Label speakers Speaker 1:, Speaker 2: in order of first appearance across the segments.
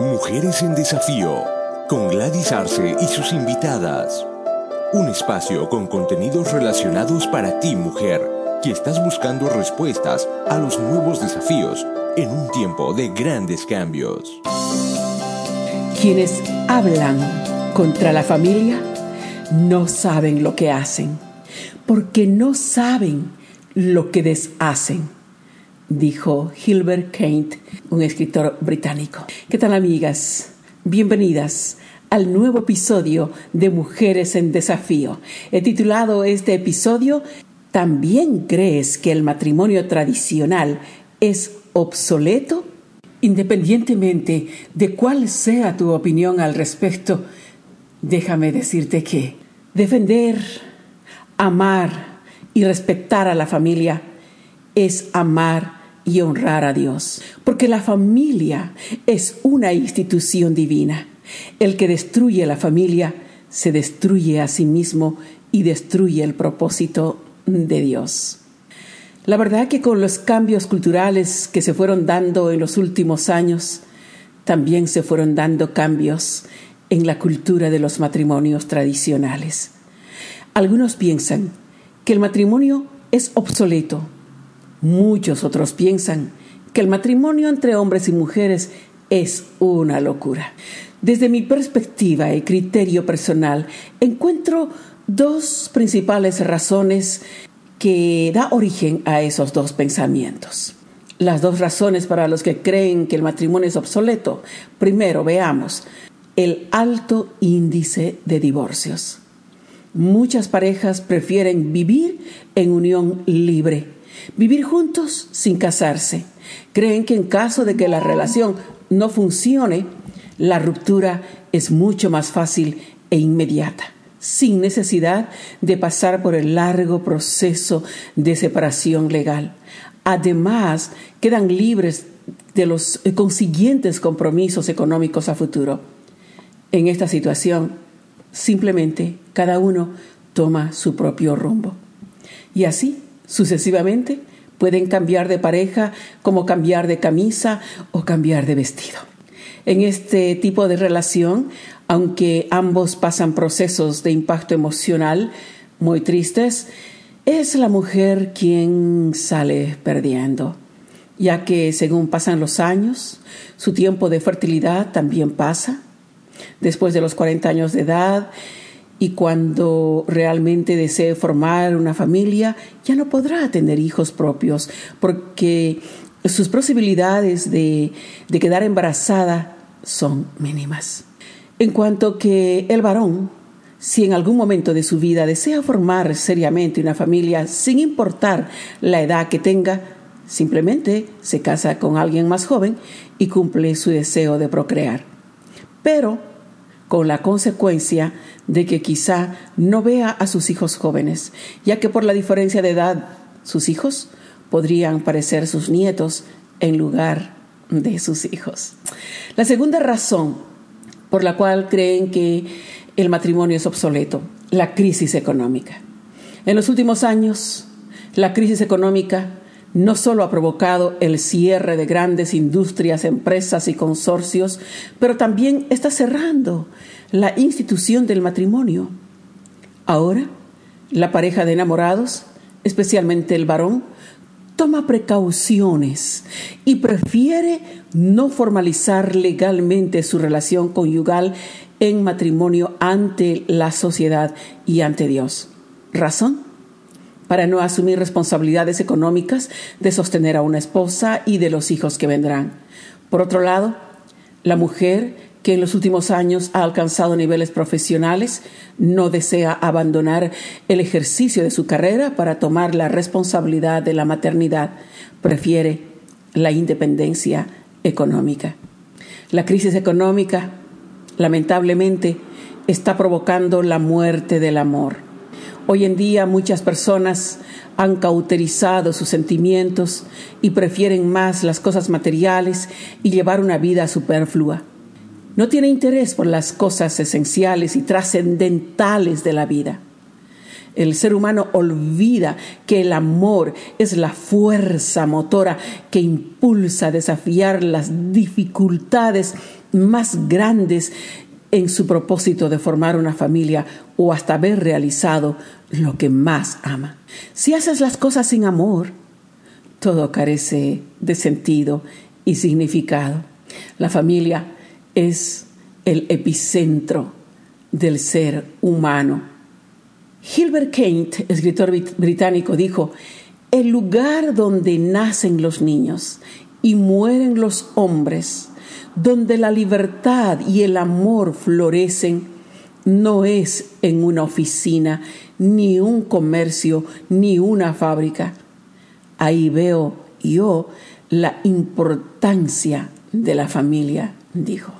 Speaker 1: Mujeres en Desafío, con Gladys Arce y sus invitadas. Un espacio con contenidos relacionados para ti, mujer, que estás buscando respuestas a los nuevos desafíos en un tiempo de grandes cambios.
Speaker 2: Quienes hablan contra la familia no saben lo que hacen, porque no saben lo que deshacen, dijo Hilbert Kent, un escritor británico. ¿Qué tal amigas? Bienvenidas al nuevo episodio de Mujeres en Desafío. He titulado este episodio ¿También crees que el matrimonio tradicional es obsoleto? Independientemente de cuál sea tu opinión al respecto, déjame decirte que defender, amar y respetar a la familia es amar y honrar a Dios, porque la familia es una institución divina. El que destruye la familia se destruye a sí mismo y destruye el propósito de Dios. La verdad que con los cambios culturales que se fueron dando en los últimos años, también se fueron dando cambios en la cultura de los matrimonios tradicionales. Algunos piensan que el matrimonio es obsoleto. Muchos otros piensan que el matrimonio entre hombres y mujeres es una locura. Desde mi perspectiva y criterio personal, encuentro dos principales razones que da origen a esos dos pensamientos. Las dos razones para los que creen que el matrimonio es obsoleto. Primero, veamos el alto índice de divorcios. Muchas parejas prefieren vivir en unión libre, vivir juntos sin casarse. Creen que en caso de que la relación no funcione, la ruptura es mucho más fácil e inmediata sin necesidad de pasar por el largo proceso de separación legal. Además, quedan libres de los consiguientes compromisos económicos a futuro. En esta situación, simplemente cada uno toma su propio rumbo. Y así, sucesivamente, pueden cambiar de pareja como cambiar de camisa o cambiar de vestido. En este tipo de relación aunque ambos pasan procesos de impacto emocional muy tristes, es la mujer quien sale perdiendo, ya que según pasan los años, su tiempo de fertilidad también pasa. Después de los 40 años de edad y cuando realmente desee formar una familia, ya no podrá tener hijos propios porque sus posibilidades de, de quedar embarazada son mínimas. En cuanto que el varón, si en algún momento de su vida desea formar seriamente una familia sin importar la edad que tenga, simplemente se casa con alguien más joven y cumple su deseo de procrear. Pero con la consecuencia de que quizá no vea a sus hijos jóvenes, ya que por la diferencia de edad sus hijos podrían parecer sus nietos en lugar de sus hijos. La segunda razón por la cual creen que el matrimonio es obsoleto, la crisis económica. En los últimos años, la crisis económica no solo ha provocado el cierre de grandes industrias, empresas y consorcios, pero también está cerrando la institución del matrimonio. Ahora, la pareja de enamorados, especialmente el varón, toma precauciones y prefiere no formalizar legalmente su relación conyugal en matrimonio ante la sociedad y ante Dios. ¿Razón? Para no asumir responsabilidades económicas de sostener a una esposa y de los hijos que vendrán. Por otro lado, la mujer que en los últimos años ha alcanzado niveles profesionales, no desea abandonar el ejercicio de su carrera para tomar la responsabilidad de la maternidad, prefiere la independencia económica. La crisis económica, lamentablemente, está provocando la muerte del amor. Hoy en día muchas personas han cauterizado sus sentimientos y prefieren más las cosas materiales y llevar una vida superflua no tiene interés por las cosas esenciales y trascendentales de la vida. El ser humano olvida que el amor es la fuerza motora que impulsa a desafiar las dificultades más grandes en su propósito de formar una familia o hasta haber realizado lo que más ama. Si haces las cosas sin amor, todo carece de sentido y significado. La familia es el epicentro del ser humano. Gilbert Kent, escritor británico, dijo, el lugar donde nacen los niños y mueren los hombres, donde la libertad y el amor florecen, no es en una oficina, ni un comercio, ni una fábrica. Ahí veo yo la importancia de la familia, dijo.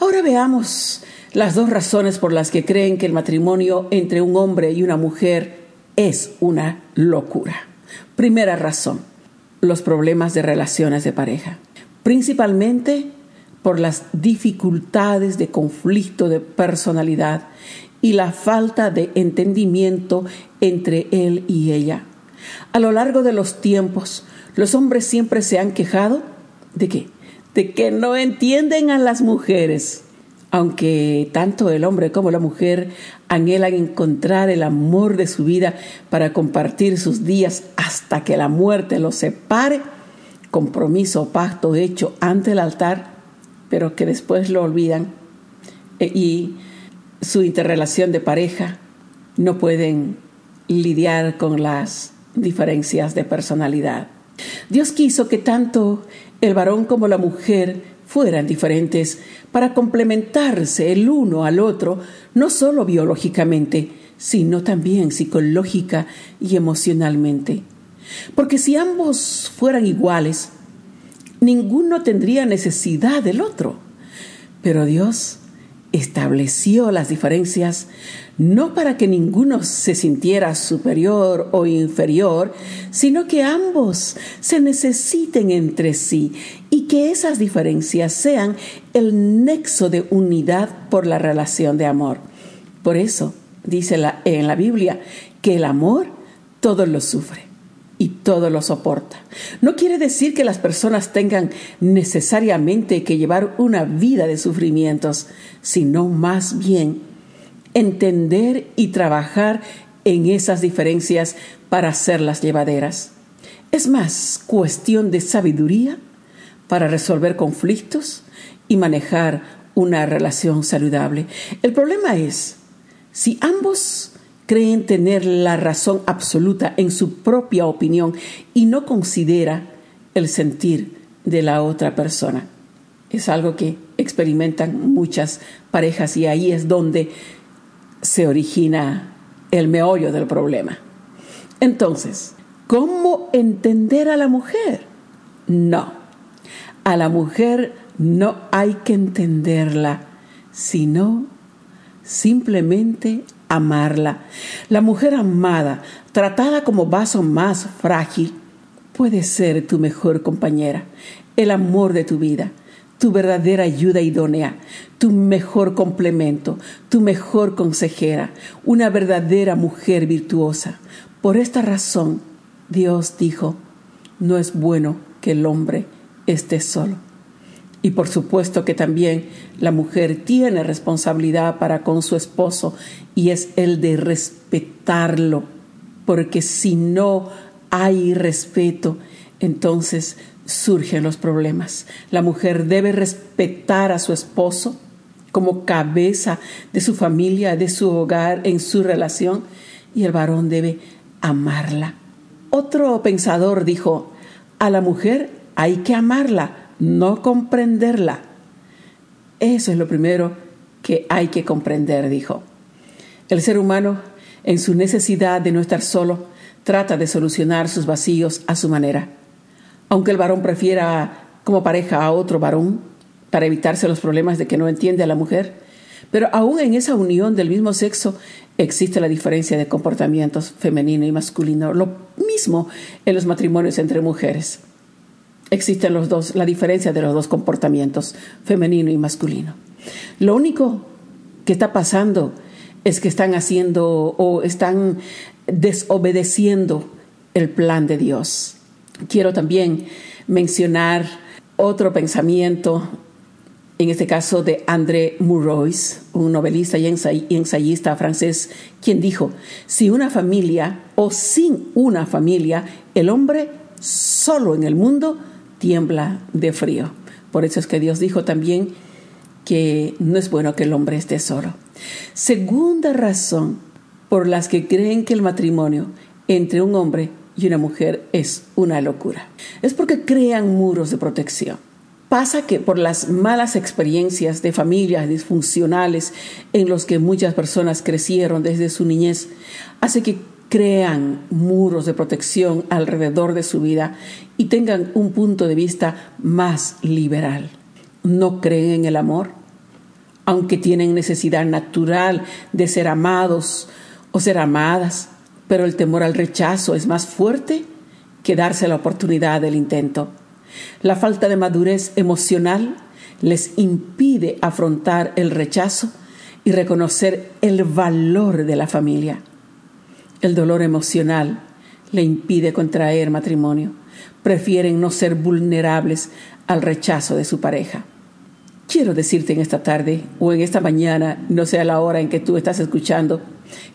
Speaker 2: Ahora veamos las dos razones por las que creen que el matrimonio entre un hombre y una mujer es una locura. Primera razón, los problemas de relaciones de pareja, principalmente por las dificultades de conflicto de personalidad y la falta de entendimiento entre él y ella. A lo largo de los tiempos, los hombres siempre se han quejado de qué? De que no entienden a las mujeres. Aunque tanto el hombre como la mujer anhelan encontrar el amor de su vida para compartir sus días hasta que la muerte los separe, compromiso o pacto hecho ante el altar, pero que después lo olvidan e, y su interrelación de pareja no pueden lidiar con las diferencias de personalidad. Dios quiso que tanto el varón como la mujer fueran diferentes para complementarse el uno al otro, no solo biológicamente, sino también psicológica y emocionalmente. Porque si ambos fueran iguales, ninguno tendría necesidad del otro. Pero Dios estableció las diferencias no para que ninguno se sintiera superior o inferior, sino que ambos se necesiten entre sí y que esas diferencias sean el nexo de unidad por la relación de amor. Por eso dice en la Biblia que el amor todo lo sufre y todo lo soporta. No quiere decir que las personas tengan necesariamente que llevar una vida de sufrimientos, sino más bien entender y trabajar en esas diferencias para hacerlas llevaderas. Es más cuestión de sabiduría para resolver conflictos y manejar una relación saludable. El problema es si ambos creen tener la razón absoluta en su propia opinión y no considera el sentir de la otra persona. Es algo que experimentan muchas parejas y ahí es donde se origina el meollo del problema. Entonces, ¿cómo entender a la mujer? No, a la mujer no hay que entenderla, sino simplemente amarla. La mujer amada, tratada como vaso más frágil, puede ser tu mejor compañera, el amor de tu vida, tu verdadera ayuda idónea, tu mejor complemento, tu mejor consejera, una verdadera mujer virtuosa. Por esta razón, Dios dijo, no es bueno que el hombre esté solo. Y por supuesto que también la mujer tiene responsabilidad para con su esposo y es el de respetarlo, porque si no hay respeto, entonces surgen los problemas. La mujer debe respetar a su esposo como cabeza de su familia, de su hogar, en su relación, y el varón debe amarla. Otro pensador dijo, a la mujer hay que amarla, no comprenderla. Eso es lo primero que hay que comprender, dijo. El ser humano, en su necesidad de no estar solo, trata de solucionar sus vacíos a su manera. Aunque el varón prefiera como pareja a otro varón para evitarse los problemas de que no entiende a la mujer, pero aún en esa unión del mismo sexo existe la diferencia de comportamientos femenino y masculino, lo mismo en los matrimonios entre mujeres existen los dos, la diferencia de los dos comportamientos, femenino y masculino. Lo único que está pasando es que están haciendo o están desobedeciendo el plan de Dios. Quiero también mencionar otro pensamiento, en este caso de André Mourois, un novelista y ensayista francés, quien dijo, si una familia o sin una familia, el hombre solo en el mundo tiembla de frío. Por eso es que Dios dijo también que no es bueno que el hombre esté solo. Segunda razón por las que creen que el matrimonio entre un hombre y una mujer es una locura. Es porque crean muros de protección. Pasa que por las malas experiencias de familias disfuncionales en los que muchas personas crecieron desde su niñez, hace que crean muros de protección alrededor de su vida y tengan un punto de vista más liberal. No creen en el amor, aunque tienen necesidad natural de ser amados o ser amadas, pero el temor al rechazo es más fuerte que darse la oportunidad del intento. La falta de madurez emocional les impide afrontar el rechazo y reconocer el valor de la familia. El dolor emocional le impide contraer matrimonio. Prefieren no ser vulnerables al rechazo de su pareja. Quiero decirte en esta tarde o en esta mañana, no sea la hora en que tú estás escuchando,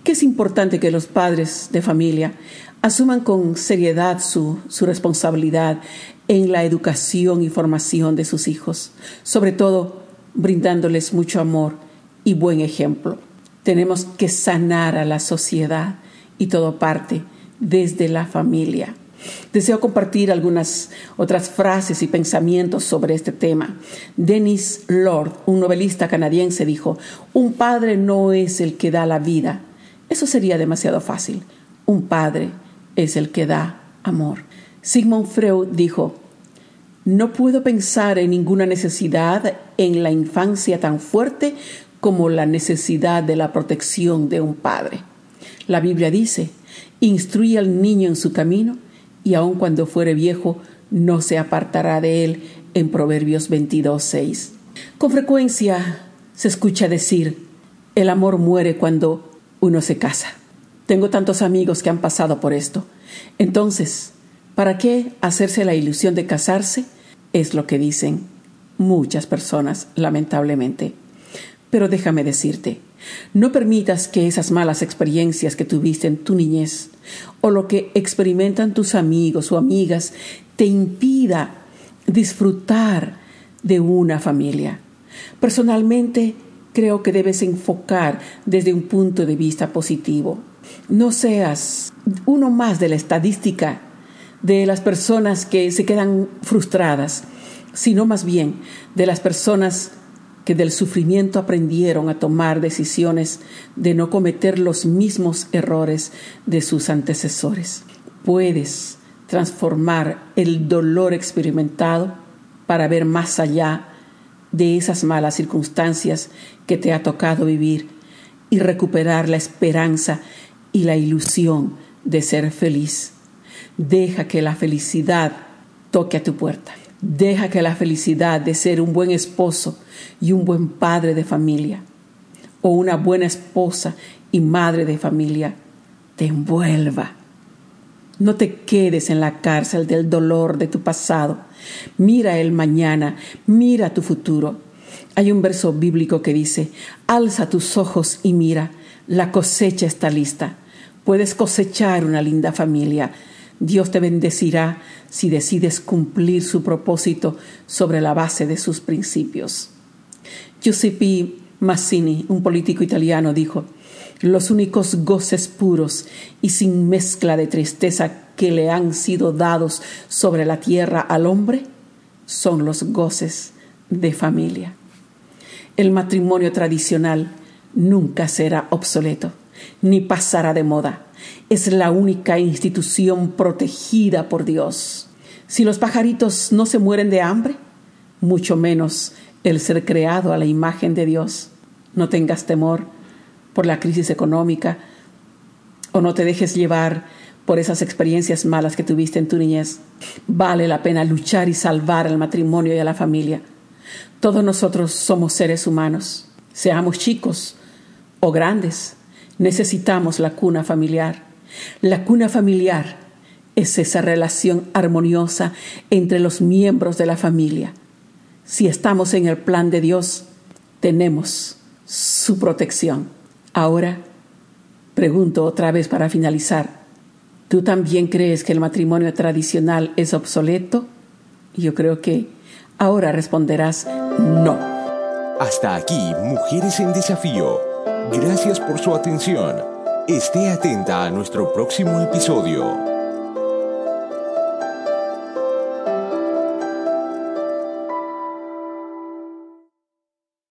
Speaker 2: que es importante que los padres de familia asuman con seriedad su, su responsabilidad en la educación y formación de sus hijos, sobre todo brindándoles mucho amor y buen ejemplo. Tenemos que sanar a la sociedad y todo parte desde la familia. Deseo compartir algunas otras frases y pensamientos sobre este tema. Dennis Lord, un novelista canadiense, dijo, un padre no es el que da la vida. Eso sería demasiado fácil. Un padre es el que da amor. Sigmund Freud dijo, no puedo pensar en ninguna necesidad en la infancia tan fuerte como la necesidad de la protección de un padre. La Biblia dice, instruye al niño en su camino y aun cuando fuere viejo, no se apartará de él en Proverbios 22, 6. Con frecuencia se escucha decir, el amor muere cuando uno se casa. Tengo tantos amigos que han pasado por esto. Entonces, ¿para qué hacerse la ilusión de casarse? Es lo que dicen muchas personas, lamentablemente. Pero déjame decirte, no permitas que esas malas experiencias que tuviste en tu niñez o lo que experimentan tus amigos o amigas te impida disfrutar de una familia. Personalmente, creo que debes enfocar desde un punto de vista positivo. No seas uno más de la estadística de las personas que se quedan frustradas, sino más bien de las personas que del sufrimiento aprendieron a tomar decisiones de no cometer los mismos errores de sus antecesores. Puedes transformar el dolor experimentado para ver más allá de esas malas circunstancias que te ha tocado vivir y recuperar la esperanza y la ilusión de ser feliz. Deja que la felicidad toque a tu puerta. Deja que la felicidad de ser un buen esposo y un buen padre de familia o una buena esposa y madre de familia te envuelva. No te quedes en la cárcel del dolor de tu pasado. Mira el mañana, mira tu futuro. Hay un verso bíblico que dice, alza tus ojos y mira, la cosecha está lista. Puedes cosechar una linda familia Dios te bendecirá si decides cumplir su propósito sobre la base de sus principios. Giuseppe Mazzini, un político italiano, dijo, los únicos goces puros y sin mezcla de tristeza que le han sido dados sobre la tierra al hombre son los goces de familia. El matrimonio tradicional nunca será obsoleto ni pasará de moda es la única institución protegida por Dios. Si los pajaritos no se mueren de hambre, mucho menos el ser creado a la imagen de Dios. No tengas temor por la crisis económica o no te dejes llevar por esas experiencias malas que tuviste en tu niñez. Vale la pena luchar y salvar al matrimonio y a la familia. Todos nosotros somos seres humanos, seamos chicos o grandes, necesitamos la cuna familiar La cuna familiar es esa relación armoniosa entre los miembros de la familia. Si estamos en el plan de Dios, tenemos su protección. Ahora, pregunto otra vez para finalizar, ¿tú también crees que el matrimonio tradicional es obsoleto? Yo creo que ahora responderás no.
Speaker 1: Hasta aquí, Mujeres en Desafío. Gracias por su atención. Esté atenta a nuestro próximo episodio.